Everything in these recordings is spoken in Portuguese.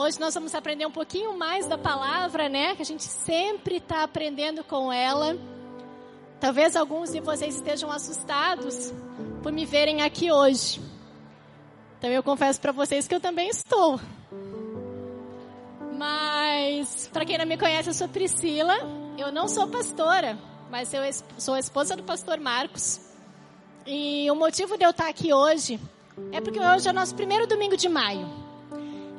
Hoje nós vamos aprender um pouquinho mais da palavra, né? Que a gente sempre está aprendendo com ela. Talvez alguns de vocês estejam assustados por me verem aqui hoje. Então eu confesso para vocês que eu também estou. Mas, para quem não me conhece, eu sou Priscila. Eu não sou pastora, mas eu sou esposa do pastor Marcos. E o motivo de eu estar aqui hoje é porque hoje é o nosso primeiro domingo de maio.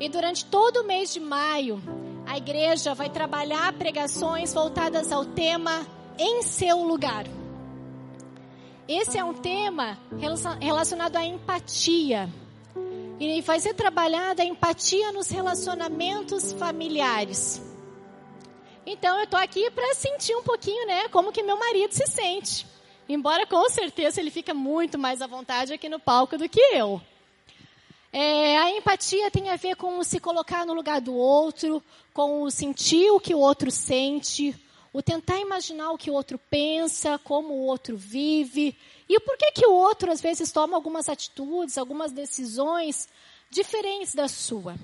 E durante todo o mês de maio, a igreja vai trabalhar pregações voltadas ao tema Em Seu Lugar. Esse é um tema relacionado à empatia. E vai ser trabalhada a empatia nos relacionamentos familiares. Então eu estou aqui para sentir um pouquinho, né, como que meu marido se sente. Embora com certeza ele fica muito mais à vontade aqui no palco do que eu. É, a empatia tem a ver com se colocar no lugar do outro, com o sentir o que o outro sente, o tentar imaginar o que o outro pensa, como o outro vive, e o porquê que o outro às vezes toma algumas atitudes, algumas decisões diferentes da sua.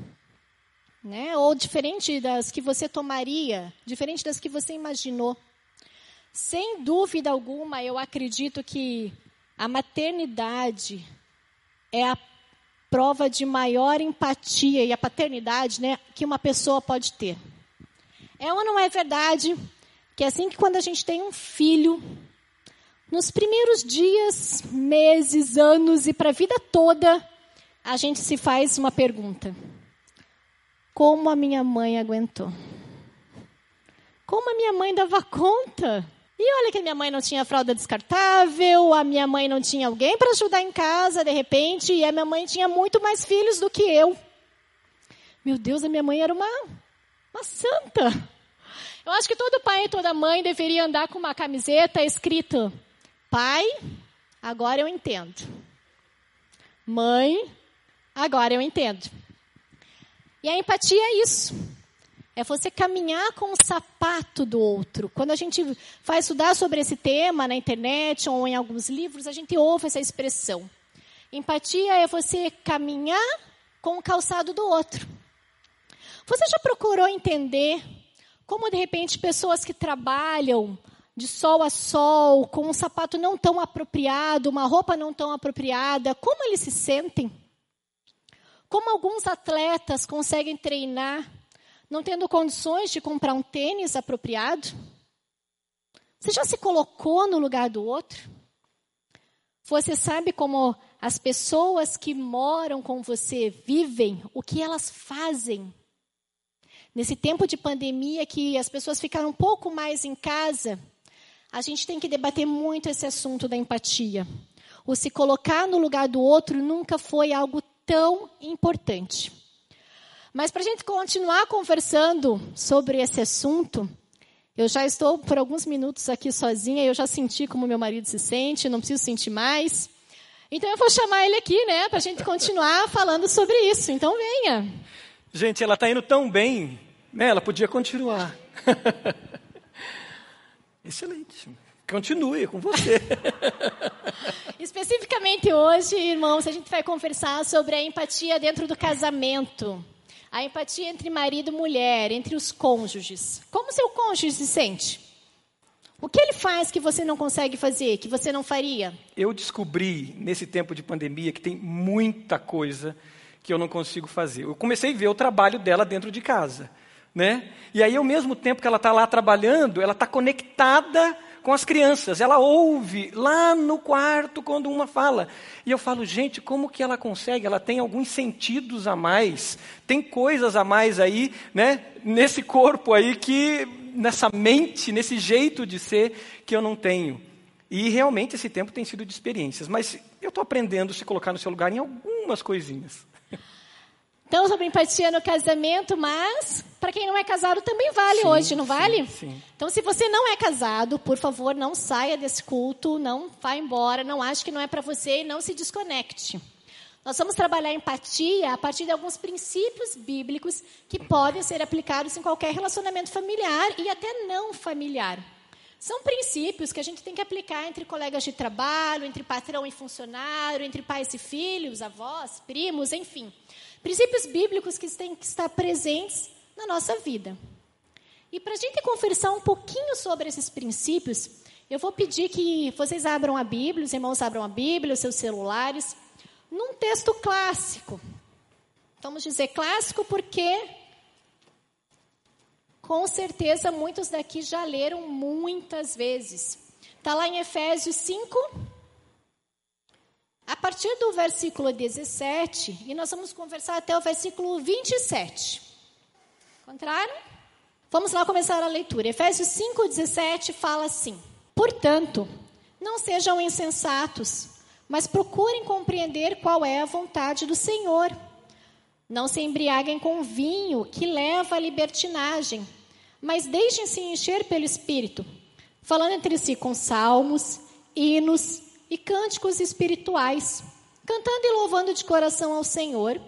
Né? Ou diferente das que você tomaria, diferente das que você imaginou. Sem dúvida alguma, eu acredito que a maternidade é a prova de maior empatia e a paternidade, né, que uma pessoa pode ter. É ou não é verdade que é assim que quando a gente tem um filho, nos primeiros dias, meses, anos e para a vida toda, a gente se faz uma pergunta: Como a minha mãe aguentou? Como a minha mãe dava conta? E olha que minha mãe não tinha fralda descartável, a minha mãe não tinha alguém para ajudar em casa, de repente, e a minha mãe tinha muito mais filhos do que eu. Meu Deus, a minha mãe era uma, uma santa. Eu acho que todo pai e toda mãe deveria andar com uma camiseta escrito: Pai, agora eu entendo. Mãe, agora eu entendo. E a empatia é isso. É você caminhar com o sapato do outro. Quando a gente vai estudar sobre esse tema na internet ou em alguns livros, a gente ouve essa expressão. Empatia é você caminhar com o calçado do outro. Você já procurou entender como de repente pessoas que trabalham de sol a sol, com um sapato não tão apropriado, uma roupa não tão apropriada, como eles se sentem? Como alguns atletas conseguem treinar não tendo condições de comprar um tênis apropriado? Você já se colocou no lugar do outro? Você sabe como as pessoas que moram com você vivem, o que elas fazem Nesse tempo de pandemia que as pessoas ficaram um pouco mais em casa, a gente tem que debater muito esse assunto da empatia. O se colocar no lugar do outro nunca foi algo tão importante. Mas para a gente continuar conversando sobre esse assunto, eu já estou por alguns minutos aqui sozinha, eu já senti como meu marido se sente, não preciso sentir mais. Então eu vou chamar ele aqui, né, para a gente continuar falando sobre isso. Então venha. Gente, ela está indo tão bem né, ela podia continuar. Excelente. Continue com você. Especificamente hoje, irmãos, a gente vai conversar sobre a empatia dentro do casamento. A empatia entre marido e mulher, entre os cônjuges. Como seu cônjuge se sente? O que ele faz que você não consegue fazer, que você não faria? Eu descobri nesse tempo de pandemia que tem muita coisa que eu não consigo fazer. Eu comecei a ver o trabalho dela dentro de casa. Né? E aí, ao mesmo tempo que ela está lá trabalhando, ela está conectada com as crianças. Ela ouve lá no quarto quando uma fala. E eu falo, gente, como que ela consegue? Ela tem alguns sentidos a mais, tem coisas a mais aí, né? Nesse corpo aí que, nessa mente, nesse jeito de ser que eu não tenho. E realmente esse tempo tem sido de experiências. Mas eu estou aprendendo a se colocar no seu lugar em algumas coisinhas. Então, sobre empatia no casamento, mas para quem não é casado também vale sim, hoje, não sim, vale? Sim. Então, se você não é casado, por favor, não saia desse culto, não vá embora, não ache que não é para você e não se desconecte. Nós vamos trabalhar empatia a partir de alguns princípios bíblicos que podem ser aplicados em qualquer relacionamento familiar e até não familiar. São princípios que a gente tem que aplicar entre colegas de trabalho, entre patrão e funcionário, entre pais e filhos, avós, primos, enfim Princípios bíblicos que têm que estar presentes na nossa vida. E para a gente conversar um pouquinho sobre esses princípios, eu vou pedir que vocês abram a Bíblia, os irmãos abram a Bíblia, os seus celulares, num texto clássico. Vamos dizer clássico porque, com certeza, muitos daqui já leram muitas vezes. Está lá em Efésios 5, a partir do versículo 17, e nós vamos conversar até o versículo 27. Encontraram? Vamos lá começar a leitura. Efésios 5,17 fala assim: Portanto, não sejam insensatos, mas procurem compreender qual é a vontade do Senhor. Não se embriaguem com vinho que leva à libertinagem, mas deixem-se encher pelo Espírito, falando entre si com salmos, hinos e cânticos espirituais, cantando e louvando de coração ao Senhor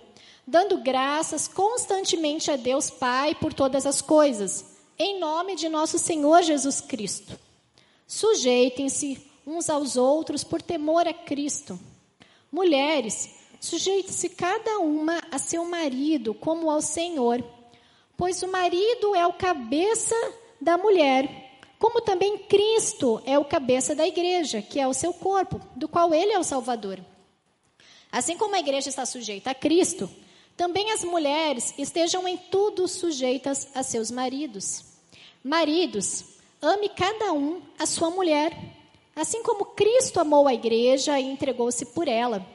dando graças constantemente a Deus Pai por todas as coisas, em nome de nosso Senhor Jesus Cristo. Sujeitem-se uns aos outros por temor a Cristo. Mulheres, sujeite-se cada uma a seu marido como ao Senhor, pois o marido é o cabeça da mulher, como também Cristo é o cabeça da igreja, que é o seu corpo, do qual ele é o Salvador. Assim como a igreja está sujeita a Cristo, também as mulheres estejam em tudo sujeitas a seus maridos. Maridos, ame cada um a sua mulher, assim como Cristo amou a igreja e entregou-se por ela,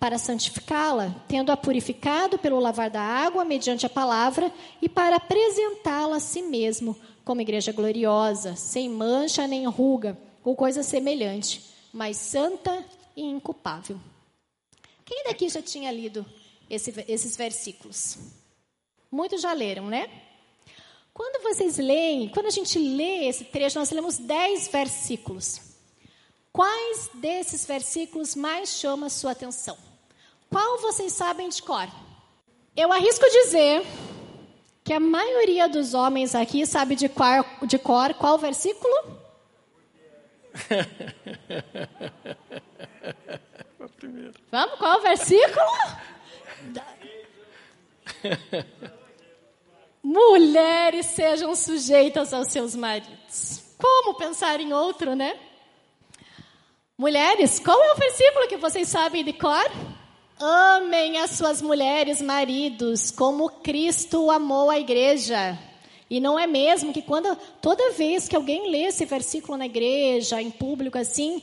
para santificá-la, tendo-a purificado pelo lavar da água mediante a palavra e para apresentá-la a si mesmo como igreja gloriosa, sem mancha nem ruga ou coisa semelhante, mas santa e inculpável. Quem daqui já tinha lido esse, esses versículos. Muitos já leram, né? Quando vocês leem, quando a gente lê esse trecho, nós lemos dez versículos. Quais desses versículos mais chamam a sua atenção? Qual vocês sabem de cor? Eu arrisco dizer que a maioria dos homens aqui sabe de cor, de cor qual versículo? Vamos, qual versículo? Mulheres sejam sujeitas aos seus maridos. Como pensar em outro, né? Mulheres, qual é o versículo que vocês sabem de cor? Amem as suas mulheres, maridos, como Cristo amou a igreja. E não é mesmo que quando toda vez que alguém lê esse versículo na igreja, em público assim,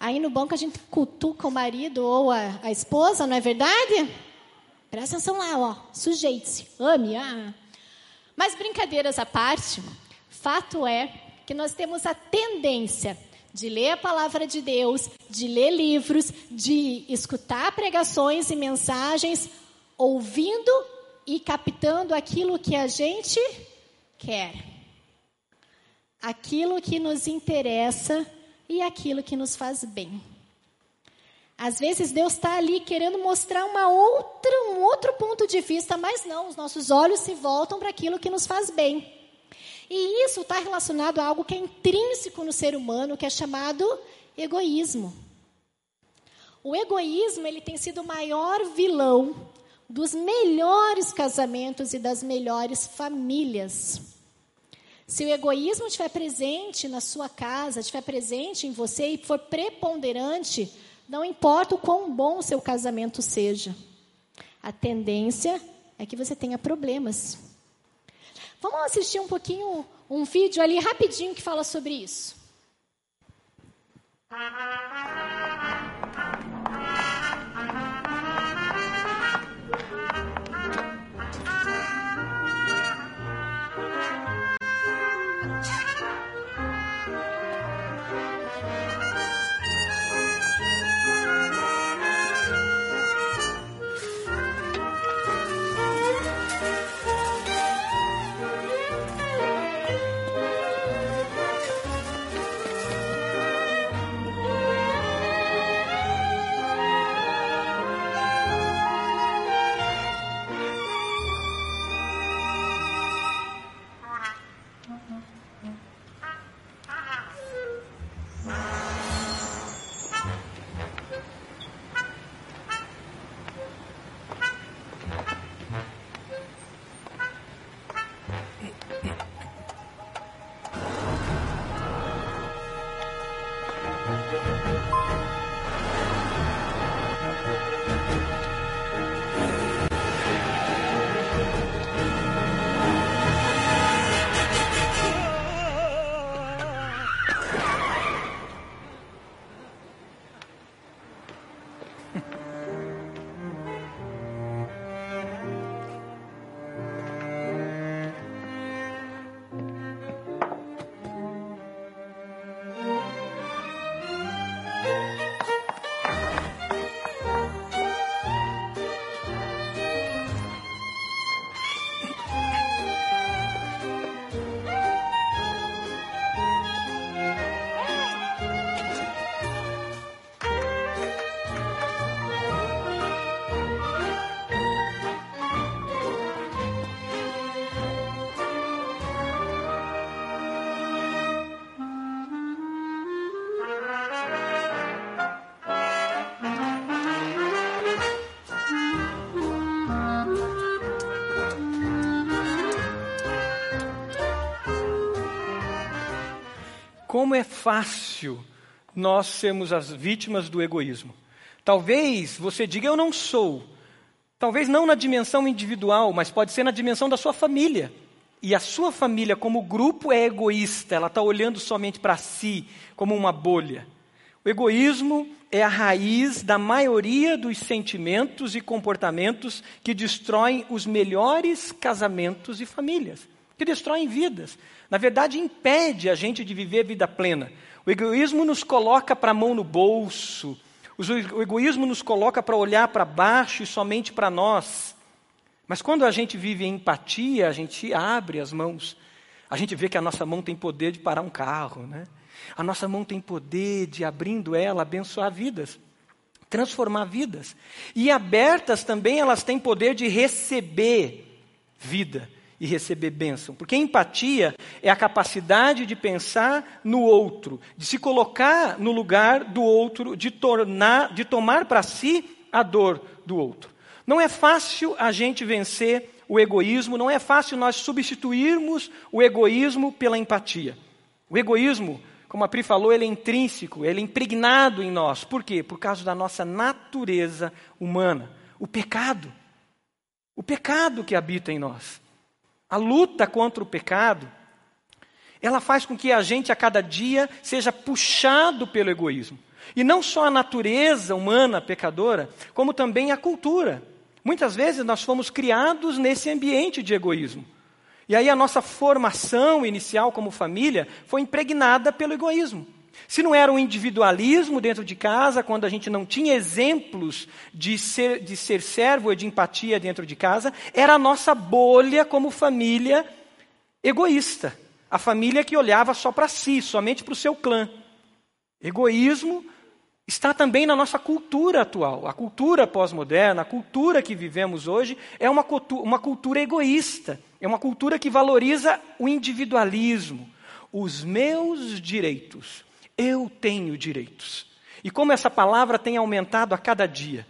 aí no banco a gente cutuca o marido ou a, a esposa, não é verdade? Presta atenção lá, ó. Sujeite-se. Ame. Ah. Mas brincadeiras à parte, fato é que nós temos a tendência de ler a palavra de Deus, de ler livros, de escutar pregações e mensagens, ouvindo e captando aquilo que a gente quer. Aquilo que nos interessa e aquilo que nos faz bem. Às vezes Deus está ali querendo mostrar uma outra, um outro ponto de vista, mas não, os nossos olhos se voltam para aquilo que nos faz bem. E isso está relacionado a algo que é intrínseco no ser humano, que é chamado egoísmo. O egoísmo ele tem sido o maior vilão dos melhores casamentos e das melhores famílias. Se o egoísmo estiver presente na sua casa, estiver presente em você e for preponderante, não importa o quão bom o seu casamento seja, a tendência é que você tenha problemas. Vamos assistir um pouquinho, um vídeo ali rapidinho que fala sobre isso. Como é fácil nós sermos as vítimas do egoísmo. Talvez você diga, eu não sou. Talvez não na dimensão individual, mas pode ser na dimensão da sua família. E a sua família, como grupo, é egoísta, ela está olhando somente para si, como uma bolha. O egoísmo é a raiz da maioria dos sentimentos e comportamentos que destroem os melhores casamentos e famílias, que destroem vidas. Na verdade, impede a gente de viver vida plena. O egoísmo nos coloca para a mão no bolso, o egoísmo nos coloca para olhar para baixo e somente para nós. Mas quando a gente vive em empatia, a gente abre as mãos. A gente vê que a nossa mão tem poder de parar um carro, né? A nossa mão tem poder de, abrindo ela, abençoar vidas, transformar vidas. E abertas também, elas têm poder de receber vida e receber bênção. Porque empatia é a capacidade de pensar no outro, de se colocar no lugar do outro, de, tornar, de tomar para si a dor do outro. Não é fácil a gente vencer o egoísmo, não é fácil nós substituirmos o egoísmo pela empatia. O egoísmo, como a Pri falou, ele é intrínseco, ele é impregnado em nós. Por quê? Por causa da nossa natureza humana. O pecado. O pecado que habita em nós. A luta contra o pecado, ela faz com que a gente a cada dia seja puxado pelo egoísmo. E não só a natureza humana pecadora, como também a cultura. Muitas vezes nós fomos criados nesse ambiente de egoísmo. E aí a nossa formação inicial como família foi impregnada pelo egoísmo. Se não era um individualismo dentro de casa, quando a gente não tinha exemplos de ser, de ser servo e de empatia dentro de casa, era a nossa bolha como família egoísta. A família que olhava só para si, somente para o seu clã. Egoísmo está também na nossa cultura atual. A cultura pós-moderna, a cultura que vivemos hoje, é uma cultura, uma cultura egoísta. É uma cultura que valoriza o individualismo. Os meus direitos. Eu tenho direitos. E como essa palavra tem aumentado a cada dia.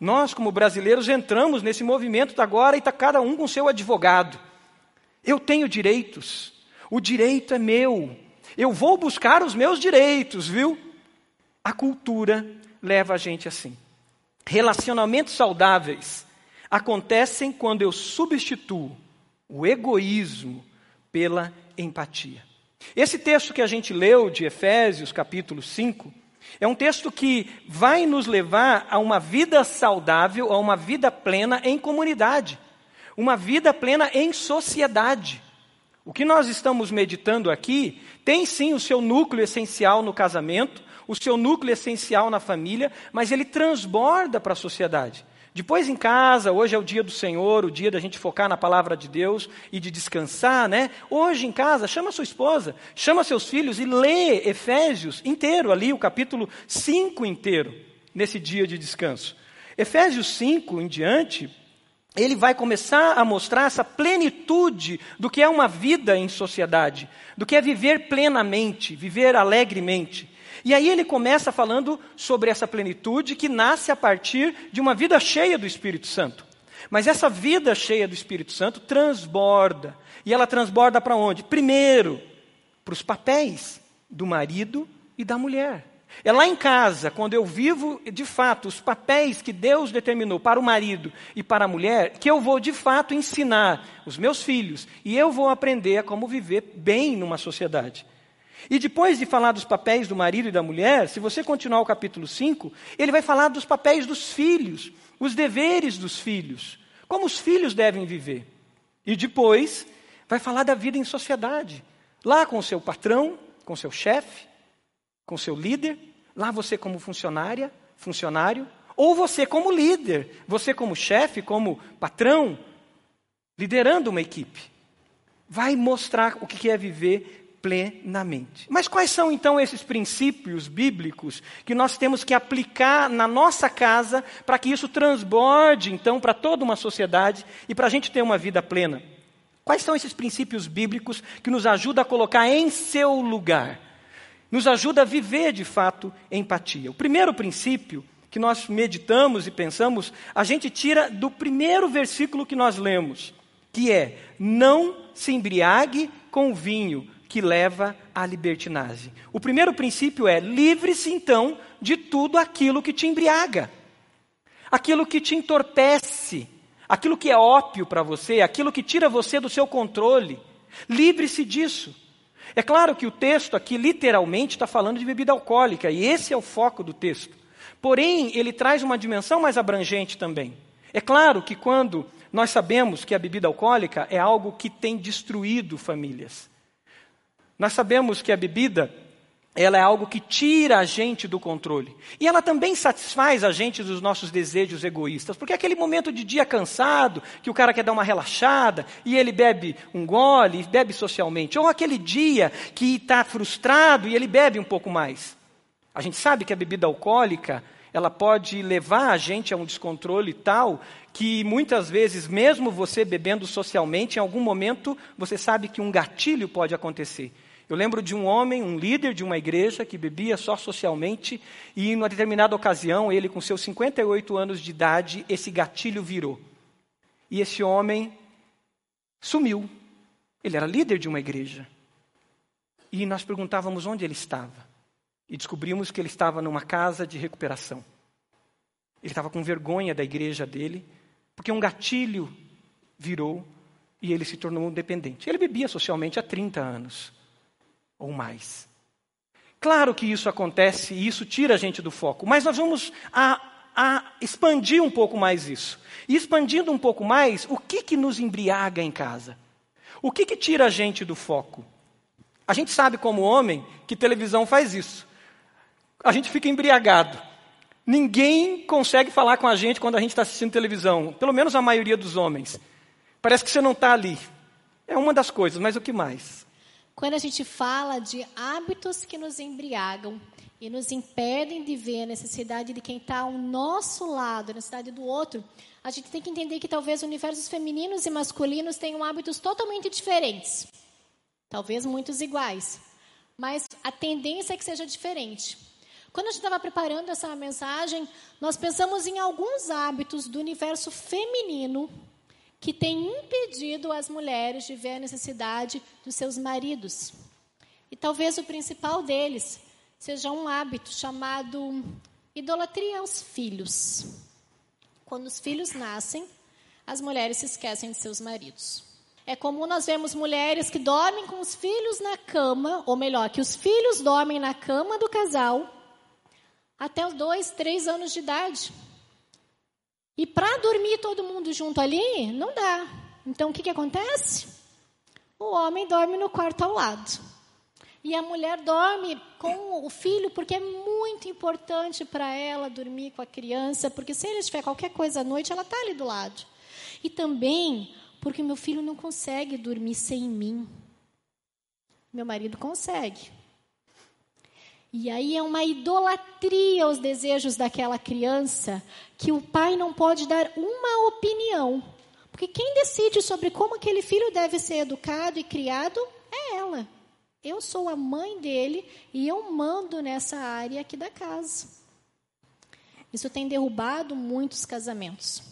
Nós, como brasileiros, entramos nesse movimento agora e está cada um com seu advogado. Eu tenho direitos. O direito é meu. Eu vou buscar os meus direitos, viu? A cultura leva a gente assim. Relacionamentos saudáveis acontecem quando eu substituo o egoísmo pela empatia. Esse texto que a gente leu de Efésios, capítulo 5, é um texto que vai nos levar a uma vida saudável, a uma vida plena em comunidade, uma vida plena em sociedade. O que nós estamos meditando aqui tem sim o seu núcleo essencial no casamento, o seu núcleo essencial na família, mas ele transborda para a sociedade. Depois em casa, hoje é o dia do Senhor, o dia da gente focar na palavra de Deus e de descansar, né? Hoje em casa, chama sua esposa, chama seus filhos e lê Efésios inteiro ali, o capítulo 5 inteiro, nesse dia de descanso. Efésios 5 em diante, ele vai começar a mostrar essa plenitude do que é uma vida em sociedade, do que é viver plenamente, viver alegremente. E aí ele começa falando sobre essa plenitude que nasce a partir de uma vida cheia do Espírito Santo. Mas essa vida cheia do Espírito Santo transborda. E ela transborda para onde? Primeiro, para os papéis do marido e da mulher. É lá em casa, quando eu vivo de fato os papéis que Deus determinou para o marido e para a mulher, que eu vou de fato ensinar os meus filhos e eu vou aprender a como viver bem numa sociedade. E depois de falar dos papéis do marido e da mulher, se você continuar o capítulo 5, ele vai falar dos papéis dos filhos, os deveres dos filhos, como os filhos devem viver. E depois vai falar da vida em sociedade, lá com o seu patrão, com seu chefe, com seu líder, lá você como funcionária, funcionário, ou você como líder, você como chefe, como patrão, liderando uma equipe. Vai mostrar o que é viver plenamente. Mas quais são então esses princípios bíblicos que nós temos que aplicar na nossa casa para que isso transborde então para toda uma sociedade e para a gente ter uma vida plena? Quais são esses princípios bíblicos que nos ajudam a colocar em seu lugar? Nos ajuda a viver de fato empatia. O primeiro princípio que nós meditamos e pensamos, a gente tira do primeiro versículo que nós lemos, que é: não se embriague com vinho que leva à libertinagem. O primeiro princípio é: livre-se então de tudo aquilo que te embriaga, aquilo que te entorpece, aquilo que é ópio para você, aquilo que tira você do seu controle. Livre-se disso. É claro que o texto aqui literalmente está falando de bebida alcoólica, e esse é o foco do texto. Porém, ele traz uma dimensão mais abrangente também. É claro que quando nós sabemos que a bebida alcoólica é algo que tem destruído famílias. Nós sabemos que a bebida ela é algo que tira a gente do controle. E ela também satisfaz a gente dos nossos desejos egoístas. Porque é aquele momento de dia cansado, que o cara quer dar uma relaxada, e ele bebe um gole, bebe socialmente. Ou aquele dia que está frustrado e ele bebe um pouco mais. A gente sabe que a bebida alcoólica, ela pode levar a gente a um descontrole tal que muitas vezes, mesmo você bebendo socialmente, em algum momento você sabe que um gatilho pode acontecer. Eu lembro de um homem, um líder de uma igreja, que bebia só socialmente, e em uma determinada ocasião, ele, com seus 58 anos de idade, esse gatilho virou. E esse homem sumiu. Ele era líder de uma igreja. E nós perguntávamos onde ele estava. E descobrimos que ele estava numa casa de recuperação. Ele estava com vergonha da igreja dele, porque um gatilho virou e ele se tornou dependente. Ele bebia socialmente há 30 anos ou mais. Claro que isso acontece e isso tira a gente do foco, mas nós vamos a, a expandir um pouco mais isso. E expandindo um pouco mais, o que, que nos embriaga em casa? O que, que tira a gente do foco? A gente sabe, como homem, que televisão faz isso. A gente fica embriagado. Ninguém consegue falar com a gente quando a gente está assistindo televisão, pelo menos a maioria dos homens. Parece que você não está ali. É uma das coisas, mas o que mais? Quando a gente fala de hábitos que nos embriagam e nos impedem de ver a necessidade de quem está ao nosso lado, a necessidade do outro, a gente tem que entender que talvez universos femininos e masculinos tenham hábitos totalmente diferentes. Talvez muitos iguais. Mas a tendência é que seja diferente. Quando a gente estava preparando essa mensagem, nós pensamos em alguns hábitos do universo feminino que tem impedido as mulheres de ver a necessidade dos seus maridos. E talvez o principal deles seja um hábito chamado idolatria aos filhos. Quando os filhos nascem, as mulheres se esquecem de seus maridos. É comum nós vemos mulheres que dormem com os filhos na cama, ou melhor, que os filhos dormem na cama do casal até os dois, três anos de idade. E para dormir todo mundo junto ali, não dá. Então o que, que acontece? O homem dorme no quarto ao lado. E a mulher dorme com o filho, porque é muito importante para ela dormir com a criança, porque se ele tiver qualquer coisa à noite, ela está ali do lado. E também porque meu filho não consegue dormir sem mim. Meu marido consegue. E aí é uma idolatria aos desejos daquela criança que o pai não pode dar uma opinião. Porque quem decide sobre como aquele filho deve ser educado e criado é ela. Eu sou a mãe dele e eu mando nessa área aqui da casa. Isso tem derrubado muitos casamentos.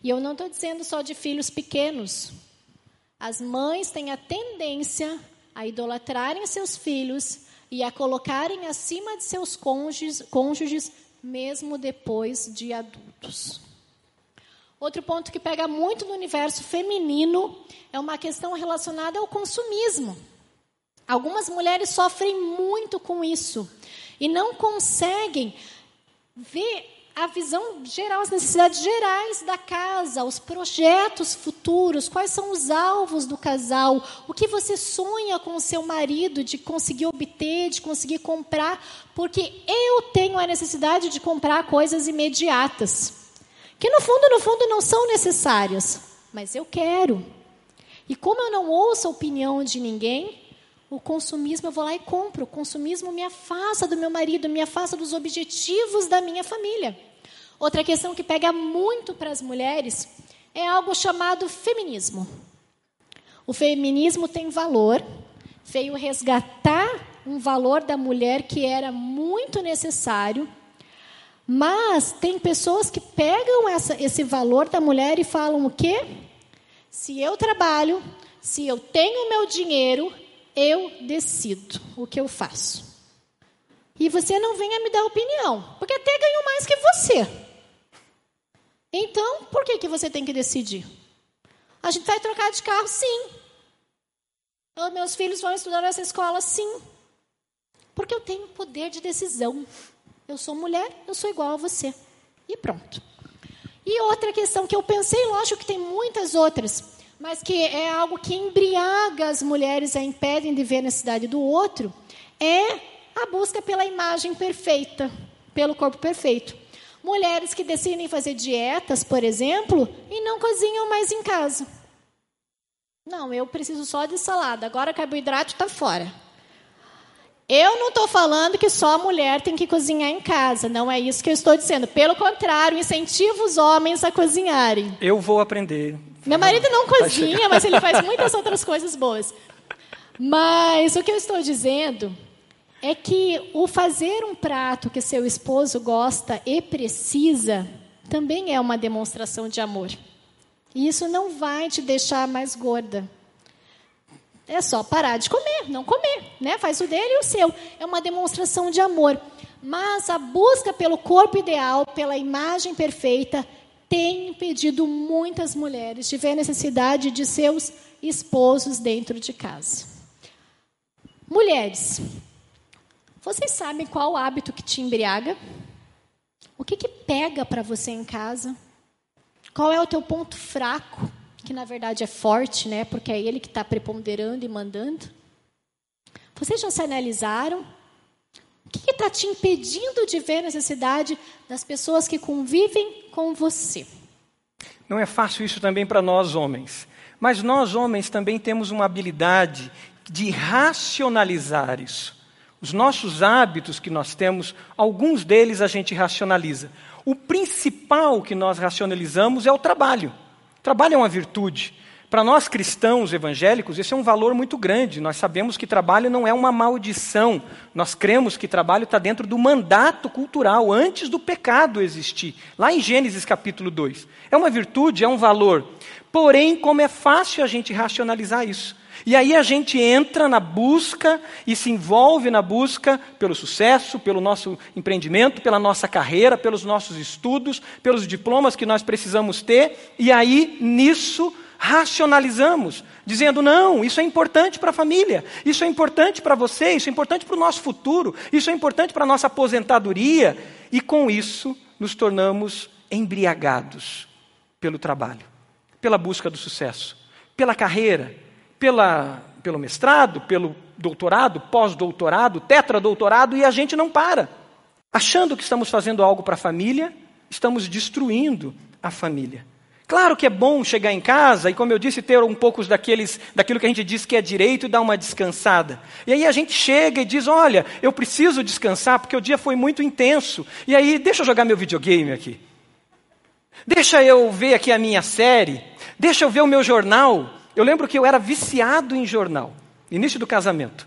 E eu não estou dizendo só de filhos pequenos. As mães têm a tendência a idolatrarem seus filhos e a colocarem acima de seus cônjuges, cônjuges mesmo depois de adultos. Outro ponto que pega muito no universo feminino é uma questão relacionada ao consumismo. Algumas mulheres sofrem muito com isso e não conseguem ver a visão geral, as necessidades gerais da casa, os projetos futuros, quais são os alvos do casal, o que você sonha com o seu marido de conseguir obter, de conseguir comprar, porque eu tenho a necessidade de comprar coisas imediatas, que no fundo, no fundo não são necessárias, mas eu quero. E como eu não ouço a opinião de ninguém, o consumismo eu vou lá e compro. O consumismo me afasta do meu marido, me afasta dos objetivos da minha família. Outra questão que pega muito para as mulheres é algo chamado feminismo. O feminismo tem valor, veio resgatar um valor da mulher que era muito necessário, mas tem pessoas que pegam essa, esse valor da mulher e falam o quê? Se eu trabalho, se eu tenho meu dinheiro, eu decido o que eu faço. E você não venha me dar opinião, porque até ganho mais que você. Então, por que, que você tem que decidir? A gente vai trocar de carro, sim. Os meus filhos vão estudar nessa escola, sim. Porque eu tenho poder de decisão. Eu sou mulher, eu sou igual a você. E pronto. E outra questão que eu pensei, lógico que tem muitas outras, mas que é algo que embriaga as mulheres, a impedem de ver a necessidade do outro, é a busca pela imagem perfeita, pelo corpo perfeito. Mulheres que decidem fazer dietas, por exemplo, e não cozinham mais em casa. Não, eu preciso só de salada, agora carboidrato está fora. Eu não estou falando que só a mulher tem que cozinhar em casa, não é isso que eu estou dizendo. Pelo contrário, incentivo os homens a cozinharem. Eu vou aprender. Meu marido não cozinha, mas ele faz muitas outras coisas boas. Mas o que eu estou dizendo é que o fazer um prato que seu esposo gosta e precisa também é uma demonstração de amor. E isso não vai te deixar mais gorda. É só parar de comer, não comer, né? Faz o dele e o seu. É uma demonstração de amor. Mas a busca pelo corpo ideal, pela imagem perfeita, tem impedido muitas mulheres de ver a necessidade de seus esposos dentro de casa. Mulheres, vocês sabem qual o hábito que te embriaga? O que, que pega para você em casa? Qual é o teu ponto fraco? Que na verdade é forte, né? Porque é ele que está preponderando e mandando. Vocês já se analisaram? Que está te impedindo de ver a necessidade das pessoas que convivem com você? Não é fácil isso também para nós homens. Mas nós homens também temos uma habilidade de racionalizar isso. Os nossos hábitos que nós temos, alguns deles a gente racionaliza. O principal que nós racionalizamos é o trabalho. O trabalho é uma virtude. Para nós cristãos evangélicos, esse é um valor muito grande. Nós sabemos que trabalho não é uma maldição. Nós cremos que trabalho está dentro do mandato cultural, antes do pecado existir. Lá em Gênesis capítulo 2. É uma virtude, é um valor. Porém, como é fácil a gente racionalizar isso. E aí a gente entra na busca e se envolve na busca pelo sucesso, pelo nosso empreendimento, pela nossa carreira, pelos nossos estudos, pelos diplomas que nós precisamos ter, e aí nisso racionalizamos, dizendo: não, isso é importante para a família, isso é importante para você, isso é importante para o nosso futuro, isso é importante para a nossa aposentadoria, e com isso nos tornamos embriagados pelo trabalho, pela busca do sucesso, pela carreira pela, pelo mestrado, pelo doutorado, pós-doutorado, tetradoutorado, e a gente não para. Achando que estamos fazendo algo para a família, estamos destruindo a família. Claro que é bom chegar em casa e, como eu disse, ter um pouco daqueles, daquilo que a gente diz que é direito e dar uma descansada. E aí a gente chega e diz: Olha, eu preciso descansar porque o dia foi muito intenso. E aí, deixa eu jogar meu videogame aqui. Deixa eu ver aqui a minha série. Deixa eu ver o meu jornal. Eu lembro que eu era viciado em jornal, início do casamento.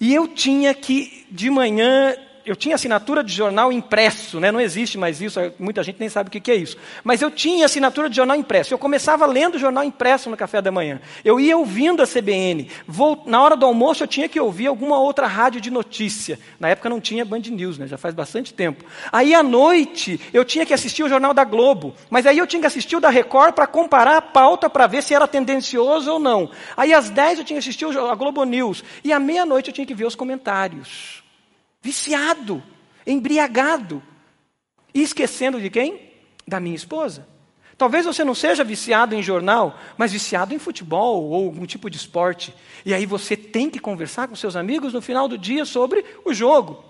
E eu tinha que, de manhã, eu tinha assinatura de jornal impresso, né? não existe mais isso, muita gente nem sabe o que é isso. Mas eu tinha assinatura de jornal impresso. Eu começava lendo o jornal impresso no café da manhã. Eu ia ouvindo a CBN. Vou, na hora do almoço eu tinha que ouvir alguma outra rádio de notícia. Na época não tinha Band News, né? já faz bastante tempo. Aí à noite eu tinha que assistir o jornal da Globo. Mas aí eu tinha que assistir o da Record para comparar a pauta para ver se era tendencioso ou não. Aí às 10 eu tinha que assistir a Globo News. E à meia-noite eu tinha que ver os comentários viciado, embriagado, e esquecendo de quem? Da minha esposa. Talvez você não seja viciado em jornal, mas viciado em futebol ou algum tipo de esporte. E aí você tem que conversar com seus amigos no final do dia sobre o jogo.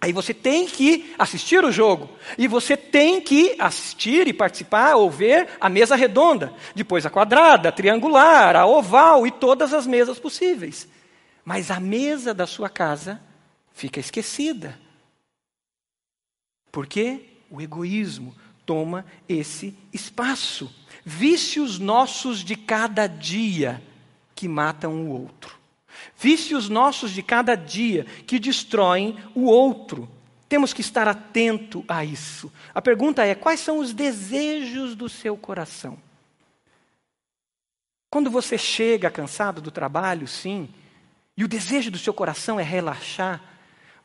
Aí você tem que assistir o jogo. E você tem que assistir e participar ou ver a mesa redonda. Depois a quadrada, a triangular, a oval e todas as mesas possíveis. Mas a mesa da sua casa fica esquecida. Porque o egoísmo toma esse espaço. Vícios nossos de cada dia que matam o outro. Vícios nossos de cada dia que destroem o outro. Temos que estar atento a isso. A pergunta é: quais são os desejos do seu coração? Quando você chega cansado do trabalho, sim, e o desejo do seu coração é relaxar,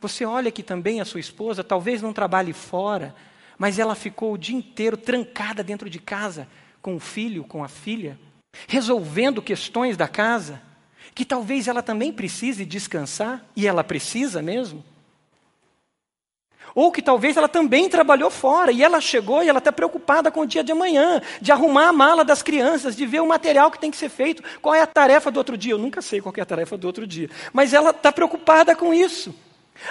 você olha que também a sua esposa talvez não trabalhe fora, mas ela ficou o dia inteiro trancada dentro de casa com o filho, com a filha, resolvendo questões da casa, que talvez ela também precise descansar, e ela precisa mesmo. Ou que talvez ela também trabalhou fora e ela chegou e ela está preocupada com o dia de amanhã, de arrumar a mala das crianças, de ver o material que tem que ser feito. Qual é a tarefa do outro dia? Eu nunca sei qual é a tarefa do outro dia. Mas ela está preocupada com isso.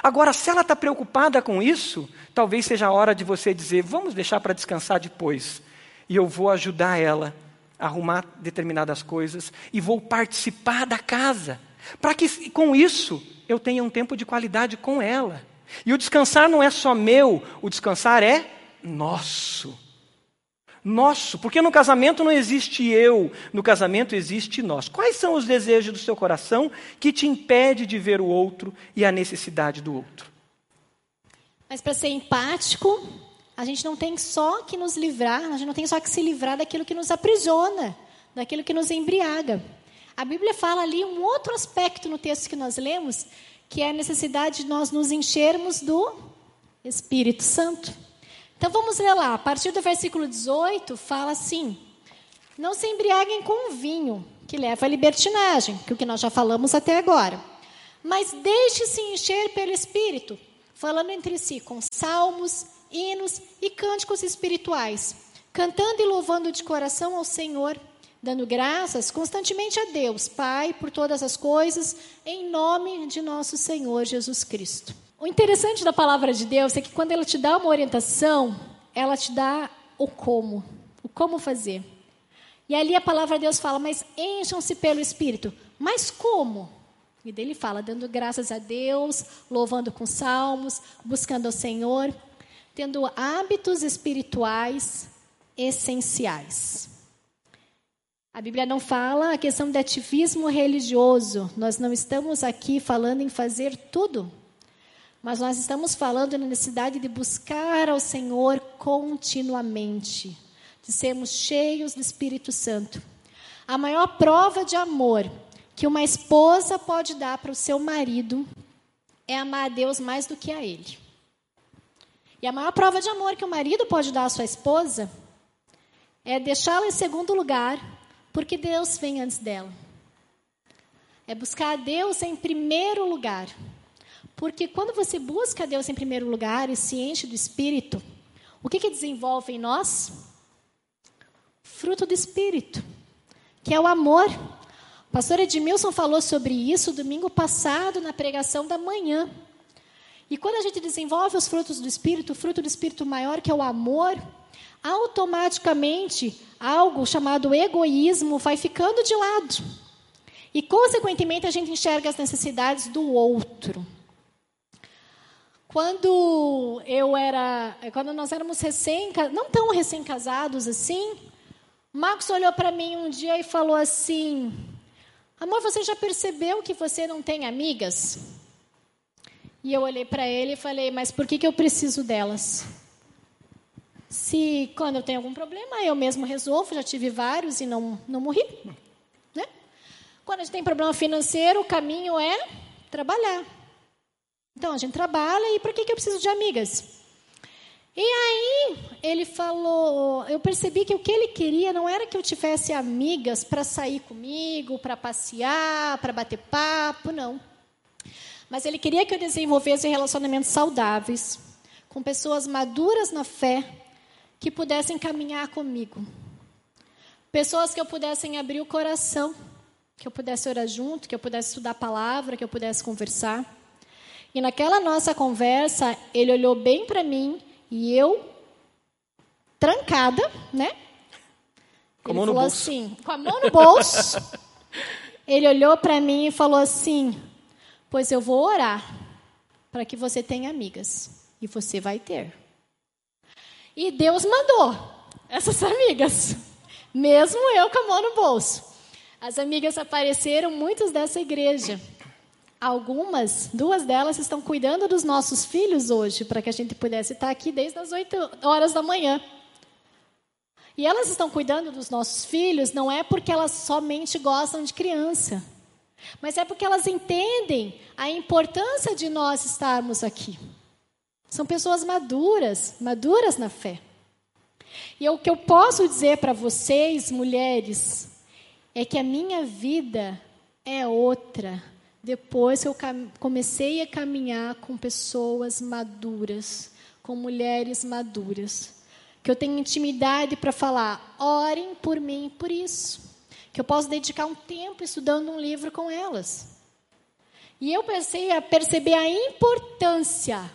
Agora, se ela está preocupada com isso, talvez seja a hora de você dizer: vamos deixar para descansar depois. E eu vou ajudar ela a arrumar determinadas coisas e vou participar da casa. Para que com isso eu tenha um tempo de qualidade com ela. E o descansar não é só meu, o descansar é nosso. Nosso, porque no casamento não existe eu, no casamento existe nós. Quais são os desejos do seu coração que te impede de ver o outro e a necessidade do outro? Mas para ser empático, a gente não tem só que nos livrar, a gente não tem só que se livrar daquilo que nos aprisiona, daquilo que nos embriaga. A Bíblia fala ali um outro aspecto no texto que nós lemos, que é a necessidade de nós nos enchermos do Espírito Santo. Então vamos ler lá, a partir do versículo 18, fala assim: Não se embriaguem com vinho, que leva à libertinagem, que é o que nós já falamos até agora. Mas deixe-se encher pelo Espírito, falando entre si com salmos, hinos e cânticos espirituais, cantando e louvando de coração ao Senhor dando graças constantemente a Deus, Pai, por todas as coisas, em nome de nosso Senhor Jesus Cristo. O interessante da palavra de Deus é que quando ela te dá uma orientação, ela te dá o como, o como fazer. E ali a palavra de Deus fala, mas encham-se pelo Espírito. Mas como? E dele fala, dando graças a Deus, louvando com salmos, buscando ao Senhor, tendo hábitos espirituais essenciais. A Bíblia não fala a questão de ativismo religioso. Nós não estamos aqui falando em fazer tudo. Mas nós estamos falando na necessidade de buscar ao Senhor continuamente, de sermos cheios do Espírito Santo. A maior prova de amor que uma esposa pode dar para o seu marido é amar a Deus mais do que a ele. E a maior prova de amor que o marido pode dar à sua esposa é deixá-la em segundo lugar porque Deus vem antes dela. É buscar a Deus em primeiro lugar. Porque quando você busca Deus em primeiro lugar e se enche do Espírito, o que, que desenvolve em nós? Fruto do Espírito, que é o amor. O pastor Edmilson falou sobre isso domingo passado na pregação da manhã. E quando a gente desenvolve os frutos do Espírito, o fruto do Espírito maior, que é o amor, automaticamente algo chamado egoísmo vai ficando de lado. E, consequentemente, a gente enxerga as necessidades do outro. Quando eu era, quando nós éramos recém, não tão recém-casados assim, Marcos olhou para mim um dia e falou assim: Amor, você já percebeu que você não tem amigas? E eu olhei para ele e falei: Mas por que, que eu preciso delas? Se quando eu tenho algum problema, eu mesmo resolvo, já tive vários e não, não morri. Né? Quando a gente tem problema financeiro, o caminho é trabalhar. Então, a gente trabalha e para que, que eu preciso de amigas? E aí, ele falou, eu percebi que o que ele queria não era que eu tivesse amigas para sair comigo, para passear, para bater papo, não. Mas ele queria que eu desenvolvesse relacionamentos saudáveis, com pessoas maduras na fé, que pudessem caminhar comigo. Pessoas que eu pudessem abrir o coração, que eu pudesse orar junto, que eu pudesse estudar a palavra, que eu pudesse conversar. E naquela nossa conversa, ele olhou bem para mim e eu, trancada, né? Com a mão no bolso. assim, com a mão no bolso. ele olhou para mim e falou assim: Pois eu vou orar para que você tenha amigas. E você vai ter. E Deus mandou essas amigas, mesmo eu com a mão no bolso. As amigas apareceram, muitas dessa igreja. Algumas, duas delas estão cuidando dos nossos filhos hoje, para que a gente pudesse estar aqui desde as 8 horas da manhã. E elas estão cuidando dos nossos filhos não é porque elas somente gostam de criança. mas é porque elas entendem a importância de nós estarmos aqui. São pessoas maduras, maduras na fé. E o que eu posso dizer para vocês, mulheres, é que a minha vida é outra depois eu comecei a caminhar com pessoas maduras, com mulheres maduras. Que eu tenho intimidade para falar, orem por mim por isso. Que eu posso dedicar um tempo estudando um livro com elas. E eu comecei a perceber a importância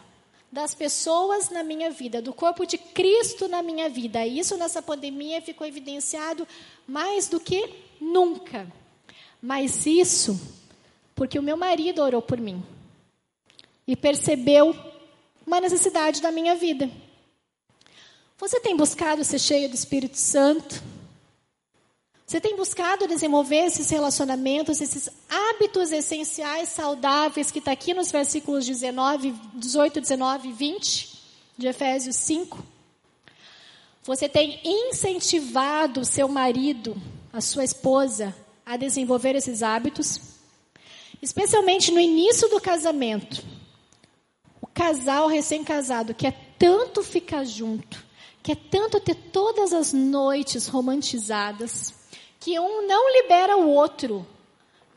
das pessoas na minha vida, do corpo de Cristo na minha vida. Isso nessa pandemia ficou evidenciado mais do que nunca. Mas isso porque o meu marido orou por mim e percebeu uma necessidade da minha vida. Você tem buscado ser cheio do Espírito Santo? Você tem buscado desenvolver esses relacionamentos, esses hábitos essenciais, saudáveis, que está aqui nos versículos 19, 18, 19 e 20 de Efésios 5? Você tem incentivado o seu marido, a sua esposa, a desenvolver esses hábitos? Especialmente no início do casamento. O casal recém-casado quer tanto ficar junto, quer tanto ter todas as noites romantizadas, que um não libera o outro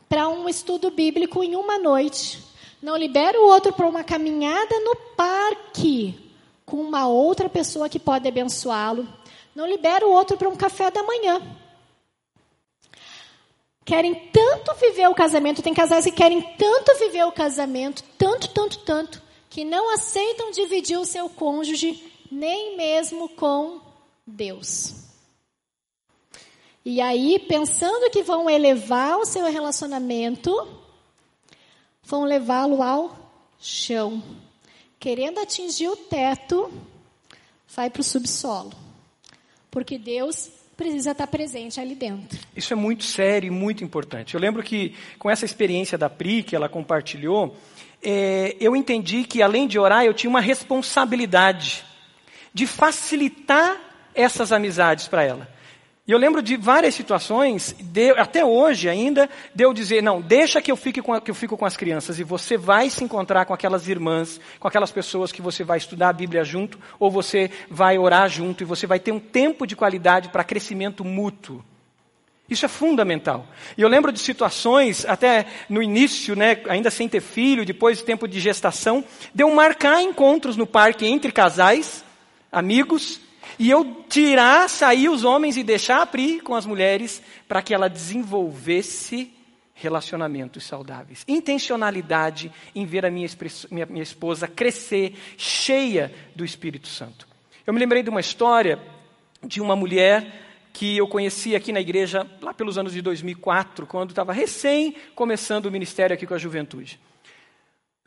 para um estudo bíblico em uma noite. Não libera o outro para uma caminhada no parque com uma outra pessoa que pode abençoá-lo. Não libera o outro para um café da manhã querem tanto viver o casamento, tem casais que querem tanto viver o casamento, tanto, tanto, tanto, que não aceitam dividir o seu cônjuge nem mesmo com Deus. E aí, pensando que vão elevar o seu relacionamento, vão levá-lo ao chão. Querendo atingir o teto, vai para o subsolo. Porque Deus precisa estar presente ali dentro. Isso é muito sério e muito importante. Eu lembro que com essa experiência da Pri que ela compartilhou, é, eu entendi que além de orar, eu tinha uma responsabilidade de facilitar essas amizades para ela. E eu lembro de várias situações, de, até hoje ainda, de eu dizer, não, deixa que eu, fique com, que eu fico com as crianças e você vai se encontrar com aquelas irmãs, com aquelas pessoas que você vai estudar a Bíblia junto, ou você vai orar junto e você vai ter um tempo de qualidade para crescimento mútuo. Isso é fundamental. E eu lembro de situações, até no início, né, ainda sem ter filho, depois do tempo de gestação, de eu marcar encontros no parque entre casais, amigos, e eu tirar, sair os homens e deixar a Pri com as mulheres para que ela desenvolvesse relacionamentos saudáveis. Intencionalidade em ver a minha, minha, minha esposa crescer cheia do Espírito Santo. Eu me lembrei de uma história de uma mulher que eu conheci aqui na igreja lá pelos anos de 2004, quando estava recém começando o ministério aqui com a juventude.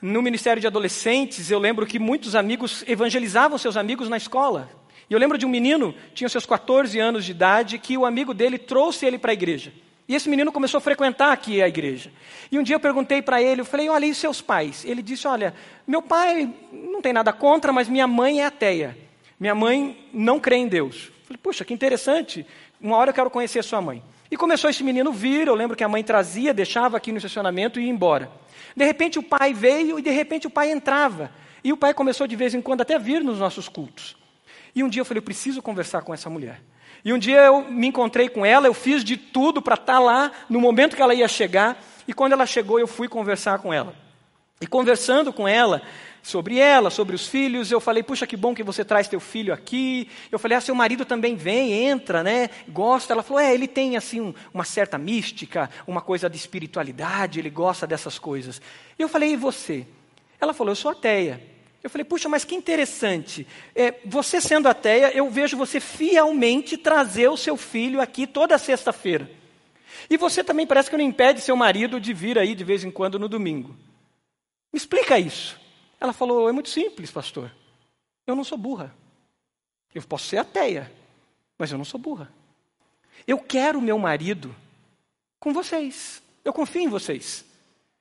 No ministério de adolescentes, eu lembro que muitos amigos evangelizavam seus amigos na escola. E eu lembro de um menino, tinha seus 14 anos de idade, que o amigo dele trouxe ele para a igreja. E esse menino começou a frequentar aqui a igreja. E um dia eu perguntei para ele, eu falei, olha, e seus pais? Ele disse, olha, meu pai não tem nada contra, mas minha mãe é ateia. Minha mãe não crê em Deus. Eu falei, puxa, que interessante. Uma hora eu quero conhecer sua mãe. E começou esse menino vir, eu lembro que a mãe trazia, deixava aqui no estacionamento e ia embora. De repente o pai veio e de repente o pai entrava. E o pai começou de vez em quando até vir nos nossos cultos. E um dia eu falei, eu preciso conversar com essa mulher. E um dia eu me encontrei com ela, eu fiz de tudo para estar tá lá no momento que ela ia chegar. E quando ela chegou, eu fui conversar com ela. E conversando com ela, sobre ela, sobre os filhos, eu falei, puxa, que bom que você traz teu filho aqui. Eu falei, ah, seu marido também vem, entra, né? Gosta. Ela falou, é, ele tem assim um, uma certa mística, uma coisa de espiritualidade, ele gosta dessas coisas. E eu falei, e você? Ela falou, eu sou ateia. Eu falei, puxa, mas que interessante. É, você sendo ateia, eu vejo você fielmente trazer o seu filho aqui toda sexta-feira. E você também parece que não impede seu marido de vir aí de vez em quando no domingo. Me explica isso. Ela falou, é muito simples, pastor. Eu não sou burra. Eu posso ser ateia, mas eu não sou burra. Eu quero meu marido com vocês. Eu confio em vocês.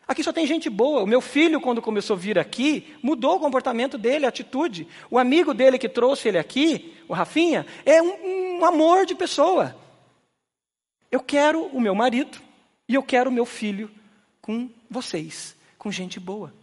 Aqui só tem gente boa. O meu filho, quando começou a vir aqui, mudou o comportamento dele, a atitude. O amigo dele que trouxe ele aqui, o Rafinha, é um, um amor de pessoa. Eu quero o meu marido e eu quero o meu filho com vocês, com gente boa.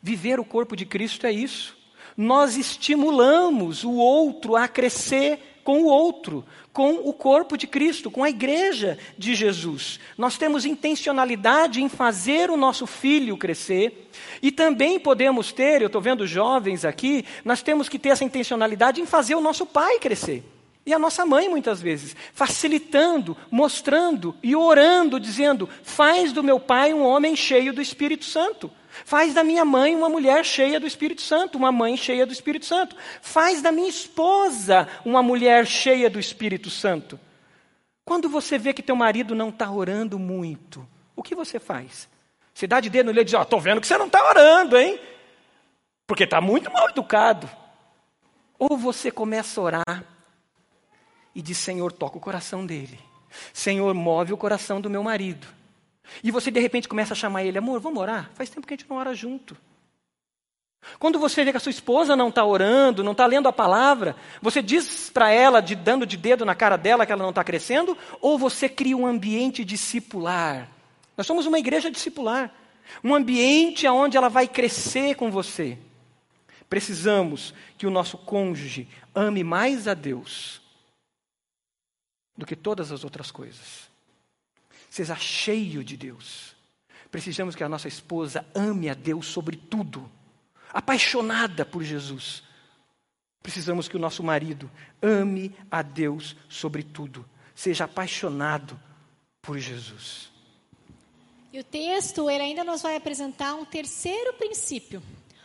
Viver o corpo de Cristo é isso. Nós estimulamos o outro a crescer com o outro, com o corpo de Cristo, com a igreja de Jesus. Nós temos intencionalidade em fazer o nosso filho crescer e também podemos ter, eu estou vendo jovens aqui, nós temos que ter essa intencionalidade em fazer o nosso pai crescer. E a nossa mãe, muitas vezes, facilitando, mostrando e orando, dizendo: faz do meu pai um homem cheio do Espírito Santo. Faz da minha mãe uma mulher cheia do Espírito Santo, uma mãe cheia do Espírito Santo. Faz da minha esposa uma mulher cheia do Espírito Santo. Quando você vê que teu marido não está orando muito, o que você faz? Você dá de dedo nele e diz: Ó, oh, estou vendo que você não está orando, hein? Porque está muito mal educado. Ou você começa a orar e diz: Senhor, toca o coração dele. Senhor, move o coração do meu marido. E você de repente começa a chamar ele, amor, vamos orar? Faz tempo que a gente não ora junto. Quando você vê que a sua esposa não está orando, não está lendo a palavra, você diz para ela, de, dando de dedo na cara dela que ela não está crescendo, ou você cria um ambiente discipular? Nós somos uma igreja discipular, um ambiente onde ela vai crescer com você. Precisamos que o nosso cônjuge ame mais a Deus do que todas as outras coisas seja cheio de Deus. Precisamos que a nossa esposa ame a Deus sobre tudo, apaixonada por Jesus. Precisamos que o nosso marido ame a Deus sobre tudo, seja apaixonado por Jesus. E o texto, ele ainda nos vai apresentar um terceiro princípio.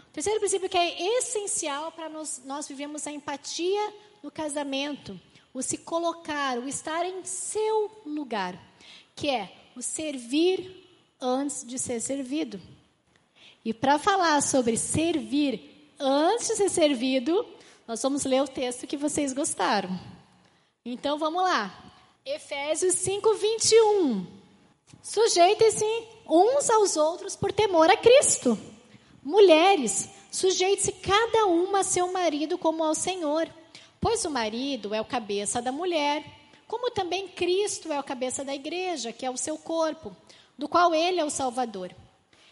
O terceiro princípio que é essencial para nós, nós vivemos a empatia no casamento, o se colocar, o estar em seu lugar que é o servir antes de ser servido. E para falar sobre servir antes de ser servido, nós vamos ler o texto que vocês gostaram. Então vamos lá. Efésios 5, 21. Sujeitem-se uns aos outros por temor a Cristo. Mulheres, sujeite-se cada uma a seu marido como ao Senhor, pois o marido é o cabeça da mulher como também Cristo é o cabeça da igreja, que é o seu corpo, do qual ele é o Salvador.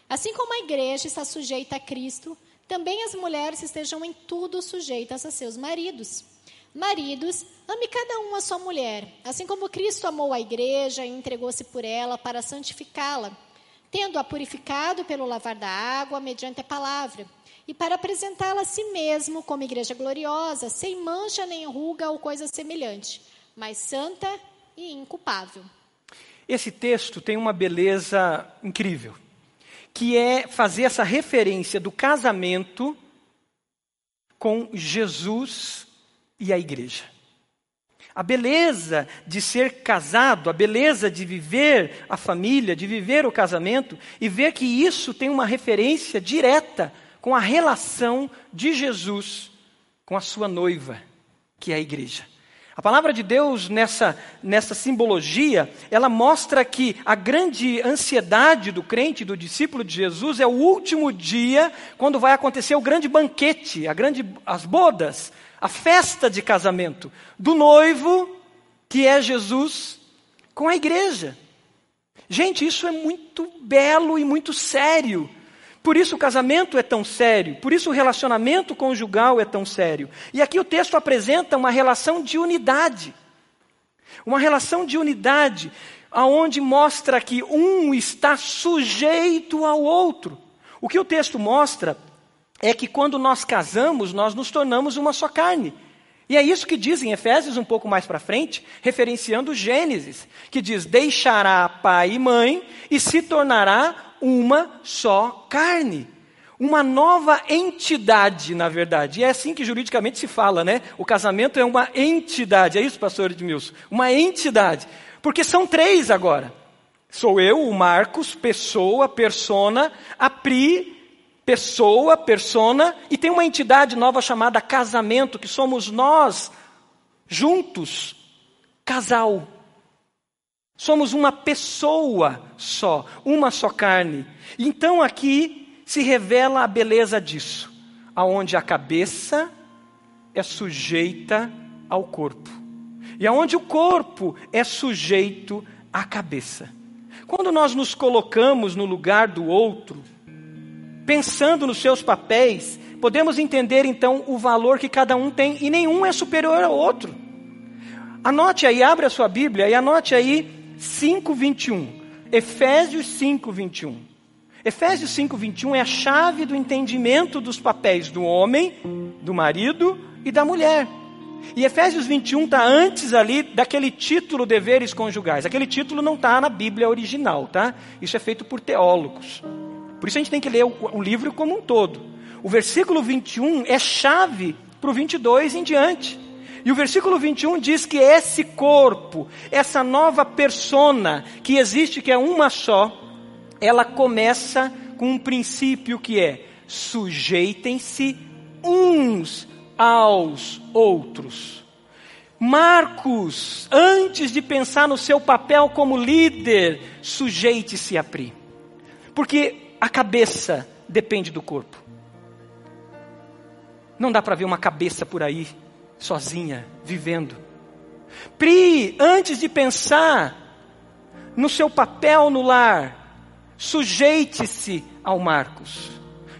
Assim como a igreja está sujeita a Cristo, também as mulheres estejam em tudo sujeitas a seus maridos. Maridos, ame cada um a sua mulher, assim como Cristo amou a igreja e entregou-se por ela para santificá-la, tendo-a purificado pelo lavar da água mediante a palavra, e para apresentá-la a si mesmo como igreja gloriosa, sem mancha nem ruga ou coisa semelhante mas santa e inculpável. Esse texto tem uma beleza incrível, que é fazer essa referência do casamento com Jesus e a igreja. A beleza de ser casado, a beleza de viver a família, de viver o casamento e ver que isso tem uma referência direta com a relação de Jesus com a sua noiva, que é a igreja. A palavra de Deus, nessa, nessa simbologia, ela mostra que a grande ansiedade do crente, do discípulo de Jesus, é o último dia, quando vai acontecer o grande banquete, a grande, as bodas, a festa de casamento do noivo, que é Jesus, com a igreja. Gente, isso é muito belo e muito sério. Por isso o casamento é tão sério, por isso o relacionamento conjugal é tão sério. E aqui o texto apresenta uma relação de unidade. Uma relação de unidade, aonde mostra que um está sujeito ao outro. O que o texto mostra é que quando nós casamos, nós nos tornamos uma só carne. E é isso que diz em Efésios, um pouco mais para frente, referenciando Gênesis, que diz: Deixará pai e mãe e se tornará uma só carne. Uma nova entidade, na verdade. E é assim que juridicamente se fala, né? O casamento é uma entidade. É isso, pastor Edmilson? Uma entidade. Porque são três agora. Sou eu, o Marcos, pessoa, persona, a Pri, pessoa, persona, e tem uma entidade nova chamada casamento, que somos nós, juntos, casal. Somos uma pessoa só, uma só carne. Então aqui se revela a beleza disso, aonde a cabeça é sujeita ao corpo. E aonde o corpo é sujeito à cabeça. Quando nós nos colocamos no lugar do outro, pensando nos seus papéis, podemos entender então o valor que cada um tem e nenhum é superior ao outro. Anote aí, abre a sua Bíblia e anote aí 5:21. Efésios 5:21. Efésios 5:21 é a chave do entendimento dos papéis do homem, do marido e da mulher. E Efésios 21 está antes ali daquele título deveres conjugais. Aquele título não está na Bíblia original, tá? Isso é feito por teólogos. Por isso a gente tem que ler o, o livro como um todo. O versículo 21 é chave para o 22 em diante. E o versículo 21 diz que esse corpo, essa nova persona que existe, que é uma só, ela começa com um princípio que é: sujeitem-se uns aos outros. Marcos, antes de pensar no seu papel como líder, sujeite-se a Pri. Porque a cabeça depende do corpo. Não dá para ver uma cabeça por aí, sozinha, vivendo. Pri, antes de pensar no seu papel no lar, sujeite-se ao Marcos.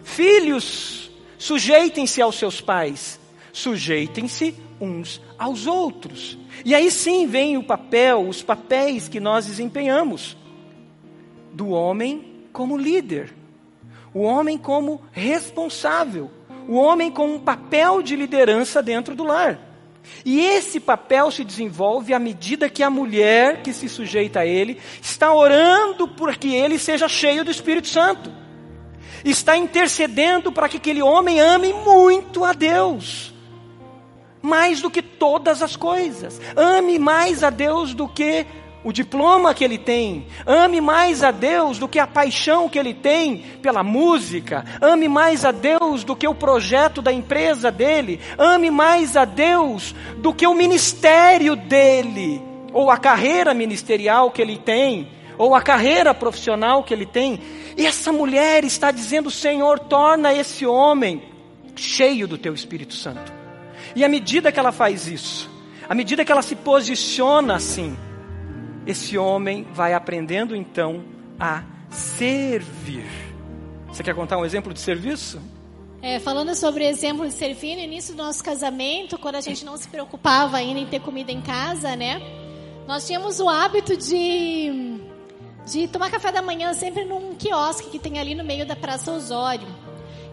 Filhos, sujeitem-se aos seus pais. Sujeitem-se uns aos outros. E aí sim vem o papel, os papéis que nós desempenhamos do homem como líder, o homem como responsável, o homem com um papel de liderança dentro do lar. E esse papel se desenvolve à medida que a mulher que se sujeita a ele está orando por que ele seja cheio do Espírito Santo. Está intercedendo para que aquele homem ame muito a Deus. Mais do que todas as coisas. Ame mais a Deus do que o diploma que ele tem, ame mais a Deus do que a paixão que ele tem pela música, ame mais a Deus do que o projeto da empresa dele, ame mais a Deus do que o ministério dele, ou a carreira ministerial que ele tem, ou a carreira profissional que ele tem. E essa mulher está dizendo: Senhor, torna esse homem cheio do teu Espírito Santo. E à medida que ela faz isso, à medida que ela se posiciona assim, esse homem vai aprendendo então a servir. Você quer contar um exemplo de serviço? É, falando sobre exemplo de servir, no início do nosso casamento, quando a gente não se preocupava ainda em ter comida em casa, né? Nós tínhamos o hábito de, de tomar café da manhã sempre num quiosque que tem ali no meio da Praça Osório.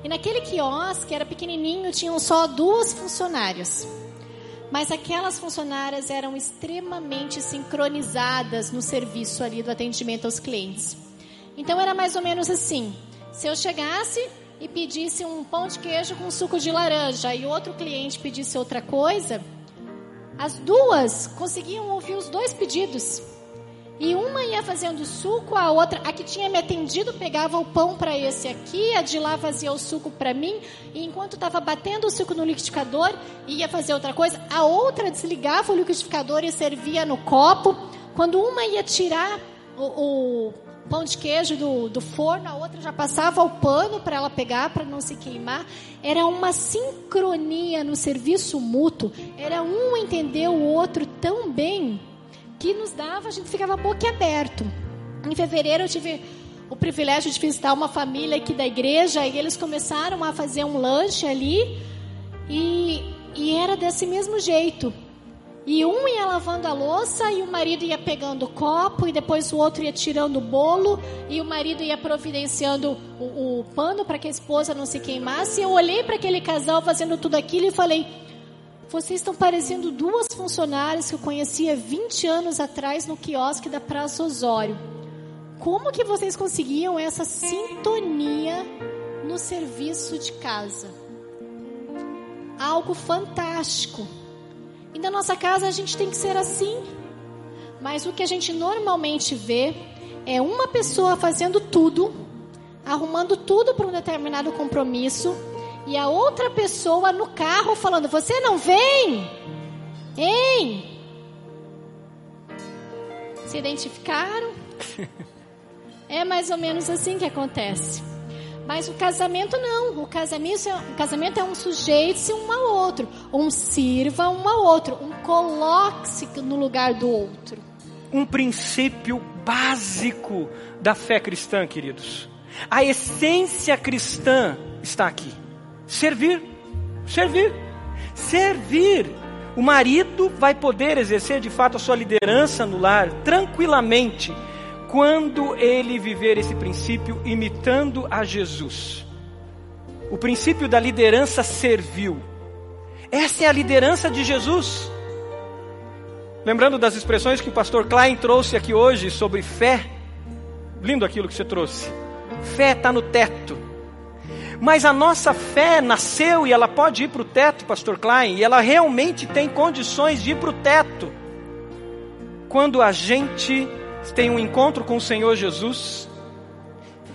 E naquele quiosque, era pequenininho, tinham só duas funcionárias. Mas aquelas funcionárias eram extremamente sincronizadas no serviço ali do atendimento aos clientes. Então era mais ou menos assim: se eu chegasse e pedisse um pão de queijo com suco de laranja e outro cliente pedisse outra coisa, as duas conseguiam ouvir os dois pedidos. E uma ia fazendo suco, a outra, a que tinha me atendido, pegava o pão para esse aqui, a de lá fazia o suco para mim, e enquanto estava batendo o suco no liquidificador, ia fazer outra coisa, a outra desligava o liquidificador e servia no copo. Quando uma ia tirar o, o pão de queijo do, do forno, a outra já passava o pano para ela pegar, para não se queimar. Era uma sincronia no serviço mútuo, era um entender o outro tão bem que nos dava, a gente ficava boquiaberto. Em fevereiro eu tive o privilégio de visitar uma família aqui da igreja e eles começaram a fazer um lanche ali e, e era desse mesmo jeito. E um ia lavando a louça e o marido ia pegando o copo e depois o outro ia tirando o bolo e o marido ia providenciando o, o pano para que a esposa não se queimasse. Eu olhei para aquele casal fazendo tudo aquilo e falei: vocês estão parecendo duas funcionárias que eu conhecia 20 anos atrás no quiosque da Praça Osório. Como que vocês conseguiam essa sintonia no serviço de casa? Algo fantástico. E na nossa casa a gente tem que ser assim. Mas o que a gente normalmente vê é uma pessoa fazendo tudo, arrumando tudo para um determinado compromisso e a outra pessoa no carro falando: Você não vem? Hein? Se identificaram? É mais ou menos assim que acontece. Mas o casamento não. O casamento, é, o casamento é um sujeito-se um ao outro. Um sirva um ao outro. Um coloque-se no lugar do outro. um princípio básico da fé cristã, queridos. A essência cristã está aqui: servir, servir, servir. O marido vai poder exercer de fato a sua liderança no lar tranquilamente quando ele viver esse princípio imitando a Jesus. O princípio da liderança servil. Essa é a liderança de Jesus. Lembrando das expressões que o pastor Klein trouxe aqui hoje sobre fé. Lindo aquilo que você trouxe. Fé está no teto. Mas a nossa fé nasceu e ela pode ir para o teto, pastor Klein, e ela realmente tem condições de ir para o teto. Quando a gente tem um encontro com o Senhor Jesus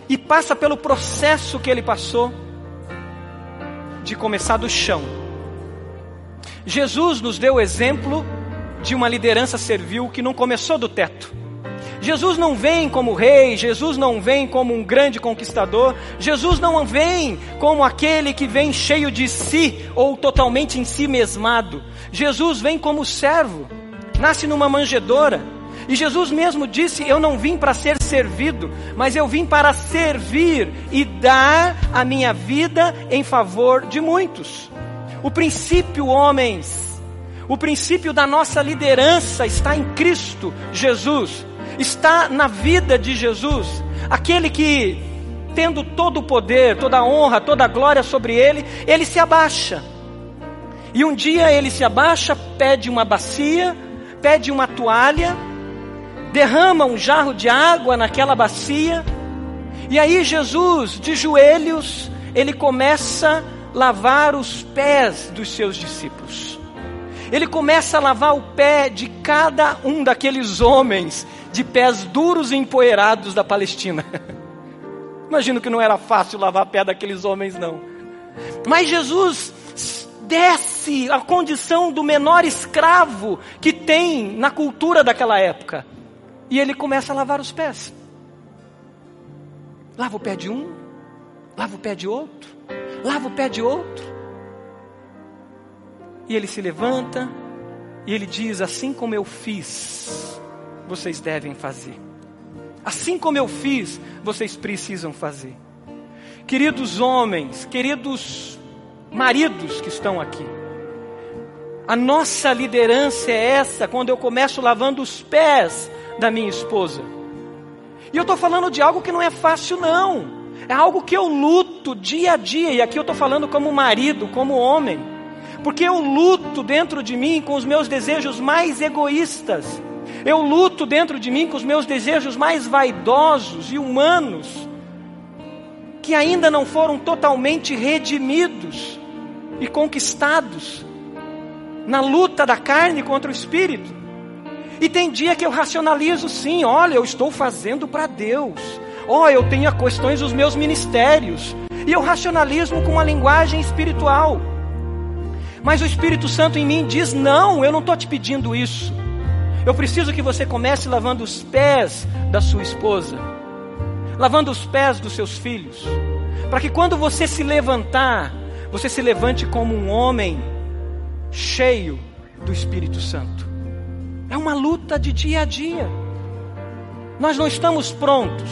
e passa pelo processo que ele passou de começar do chão. Jesus nos deu o exemplo de uma liderança servil que não começou do teto. Jesus não vem como rei, Jesus não vem como um grande conquistador, Jesus não vem como aquele que vem cheio de si ou totalmente em si mesmado. Jesus vem como servo, nasce numa manjedoura. E Jesus mesmo disse: Eu não vim para ser servido, mas eu vim para servir e dar a minha vida em favor de muitos. O princípio, homens, o princípio da nossa liderança está em Cristo Jesus está na vida de Jesus, aquele que, tendo todo o poder, toda a honra, toda a glória sobre ele, ele se abaixa. E um dia ele se abaixa, pede uma bacia, pede uma toalha, derrama um jarro de água naquela bacia, e aí Jesus, de joelhos, ele começa a lavar os pés dos seus discípulos. Ele começa a lavar o pé de cada um daqueles homens de pés duros e empoeirados da Palestina. Imagino que não era fácil lavar pé daqueles homens, não. Mas Jesus desce a condição do menor escravo que tem na cultura daquela época. E ele começa a lavar os pés. Lava o pé de um, lava o pé de outro, lava o pé de outro. E ele se levanta e ele diz: Assim como eu fiz vocês devem fazer. Assim como eu fiz, vocês precisam fazer. Queridos homens, queridos maridos que estão aqui, a nossa liderança é essa quando eu começo lavando os pés da minha esposa. E eu estou falando de algo que não é fácil, não. É algo que eu luto dia a dia, e aqui eu estou falando como marido, como homem, porque eu luto dentro de mim com os meus desejos mais egoístas eu luto dentro de mim com os meus desejos mais vaidosos e humanos, que ainda não foram totalmente redimidos e conquistados na luta da carne contra o espírito. E tem dia que eu racionalizo sim, olha, eu estou fazendo para Deus. Ó, oh, eu tenho questões dos meus ministérios. E eu racionalizo com uma linguagem espiritual. Mas o Espírito Santo em mim diz: não, eu não estou te pedindo isso. Eu preciso que você comece lavando os pés da sua esposa, lavando os pés dos seus filhos, para que quando você se levantar, você se levante como um homem cheio do Espírito Santo. É uma luta de dia a dia. Nós não estamos prontos,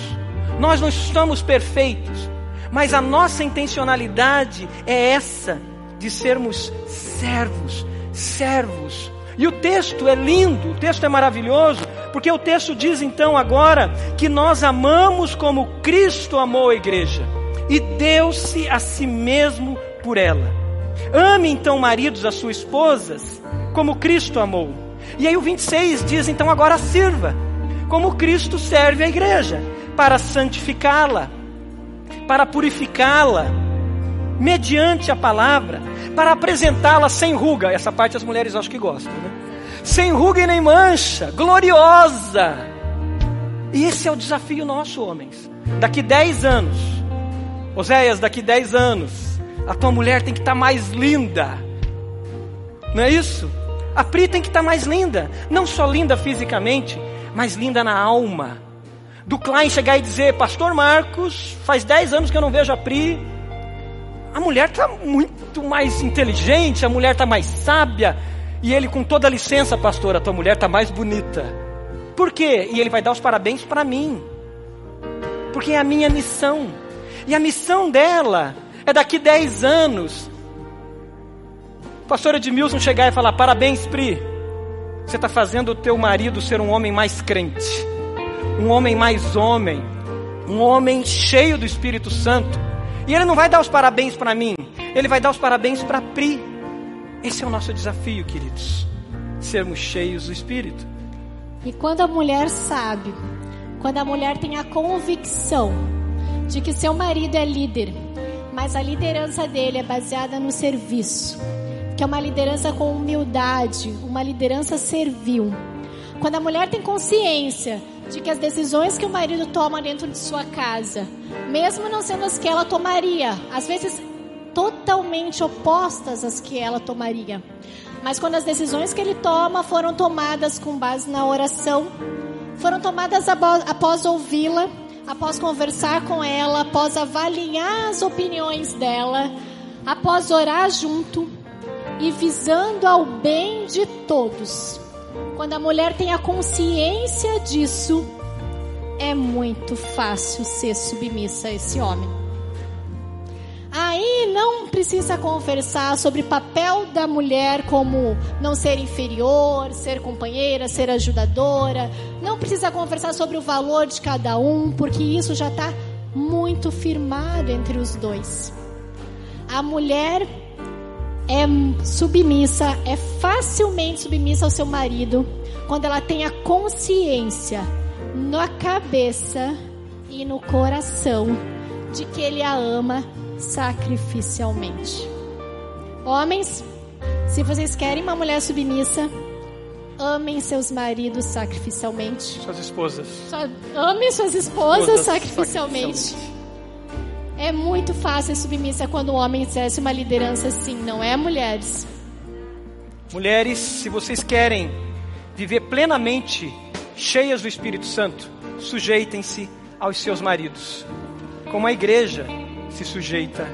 nós não estamos perfeitos, mas a nossa intencionalidade é essa de sermos servos, servos e o texto é lindo, o texto é maravilhoso, porque o texto diz então agora que nós amamos como Cristo amou a igreja e deu-se a si mesmo por ela. Ame então, maridos, as suas esposas, como Cristo amou. E aí o 26 diz então agora sirva, como Cristo serve a igreja, para santificá-la, para purificá-la, mediante a palavra, para apresentá-la sem ruga. Essa parte as mulheres acho que gostam, né? Sem ruga e nem mancha, gloriosa. E esse é o desafio nosso, homens. Daqui 10 anos, Oséias, daqui 10 anos, a tua mulher tem que estar tá mais linda. Não é isso? A Pri tem que estar tá mais linda. Não só linda fisicamente, mas linda na alma. Do Klein chegar e dizer, Pastor Marcos, faz 10 anos que eu não vejo a Pri a mulher está muito mais inteligente, a mulher está mais sábia. E ele, com toda a licença, pastor, a tua mulher está mais bonita. Por quê? E ele vai dar os parabéns para mim. Porque é a minha missão. E a missão dela é daqui 10 anos. Pastor Edmilson chegar e falar: Parabéns, Pri. Você está fazendo o teu marido ser um homem mais crente, um homem mais homem, um homem cheio do Espírito Santo. E ele não vai dar os parabéns para mim, ele vai dar os parabéns para Pri. Esse é o nosso desafio, queridos. Sermos cheios do Espírito. E quando a mulher sabe, quando a mulher tem a convicção de que seu marido é líder, mas a liderança dele é baseada no serviço, que é uma liderança com humildade, uma liderança servil. Quando a mulher tem consciência de que as decisões que o marido toma dentro de sua casa, mesmo não sendo as que ela tomaria, às vezes totalmente opostas às que ela tomaria, mas quando as decisões que ele toma foram tomadas com base na oração, foram tomadas após ouvi-la, após conversar com ela, após avaliar as opiniões dela, após orar junto, e visando ao bem de todos. Quando a mulher tem a consciência disso, é muito fácil ser submissa a esse homem. Aí não precisa conversar sobre papel da mulher como não ser inferior, ser companheira, ser ajudadora. Não precisa conversar sobre o valor de cada um, porque isso já está muito firmado entre os dois. A mulher é submissa, é facilmente submissa ao seu marido quando ela tem a consciência na cabeça e no coração de que ele a ama sacrificialmente. Homens, se vocês querem uma mulher submissa, amem seus maridos sacrificialmente. Suas esposas. Amem suas esposas, sacrificialmente. sacrificialmente. É muito fácil ser submissa quando o homem exerce uma liderança assim, não é, mulheres? Mulheres, se vocês querem viver plenamente cheias do Espírito Santo, sujeitem-se aos seus maridos, como a igreja se sujeita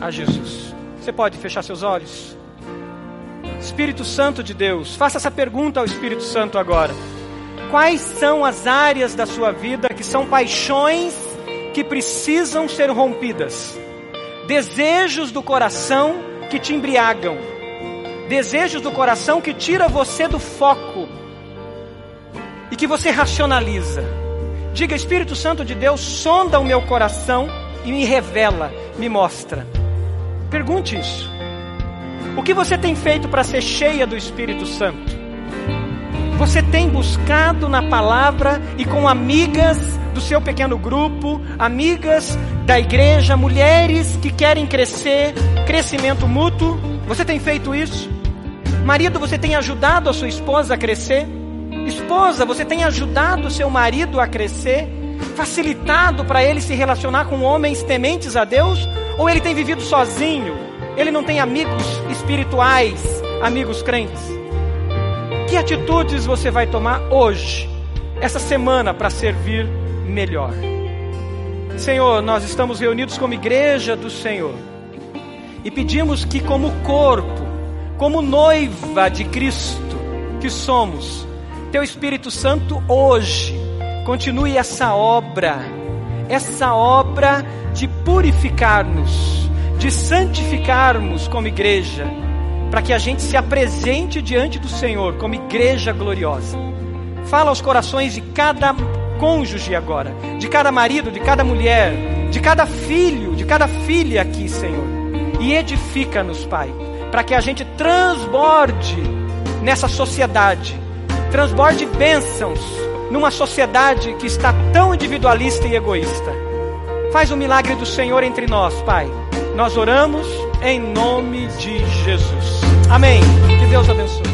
a Jesus. Você pode fechar seus olhos? Espírito Santo de Deus, faça essa pergunta ao Espírito Santo agora. Quais são as áreas da sua vida que são paixões que precisam ser rompidas, desejos do coração que te embriagam, desejos do coração que tira você do foco e que você racionaliza. Diga, Espírito Santo de Deus, sonda o meu coração e me revela, me mostra. Pergunte isso. O que você tem feito para ser cheia do Espírito Santo? Você tem buscado na palavra e com amigas do seu pequeno grupo, amigas da igreja, mulheres que querem crescer, crescimento mútuo. Você tem feito isso? Marido, você tem ajudado a sua esposa a crescer? Esposa, você tem ajudado o seu marido a crescer? Facilitado para ele se relacionar com homens tementes a Deus? Ou ele tem vivido sozinho? Ele não tem amigos espirituais, amigos crentes? Que atitudes você vai tomar hoje, essa semana, para servir melhor. Senhor, nós estamos reunidos como igreja do Senhor e pedimos que, como corpo, como noiva de Cristo que somos, Teu Espírito Santo hoje continue essa obra, essa obra de purificar-nos, de santificarmos como igreja, para que a gente se apresente diante do Senhor como igreja gloriosa. Fala aos corações de cada cônjuge agora, de cada marido, de cada mulher, de cada filho, de cada filha aqui, Senhor. E edifica-nos, Pai, para que a gente transborde nessa sociedade, transborde bênçãos numa sociedade que está tão individualista e egoísta. Faz o milagre do Senhor entre nós, Pai. Nós oramos em nome de Jesus. Amém. Que Deus abençoe.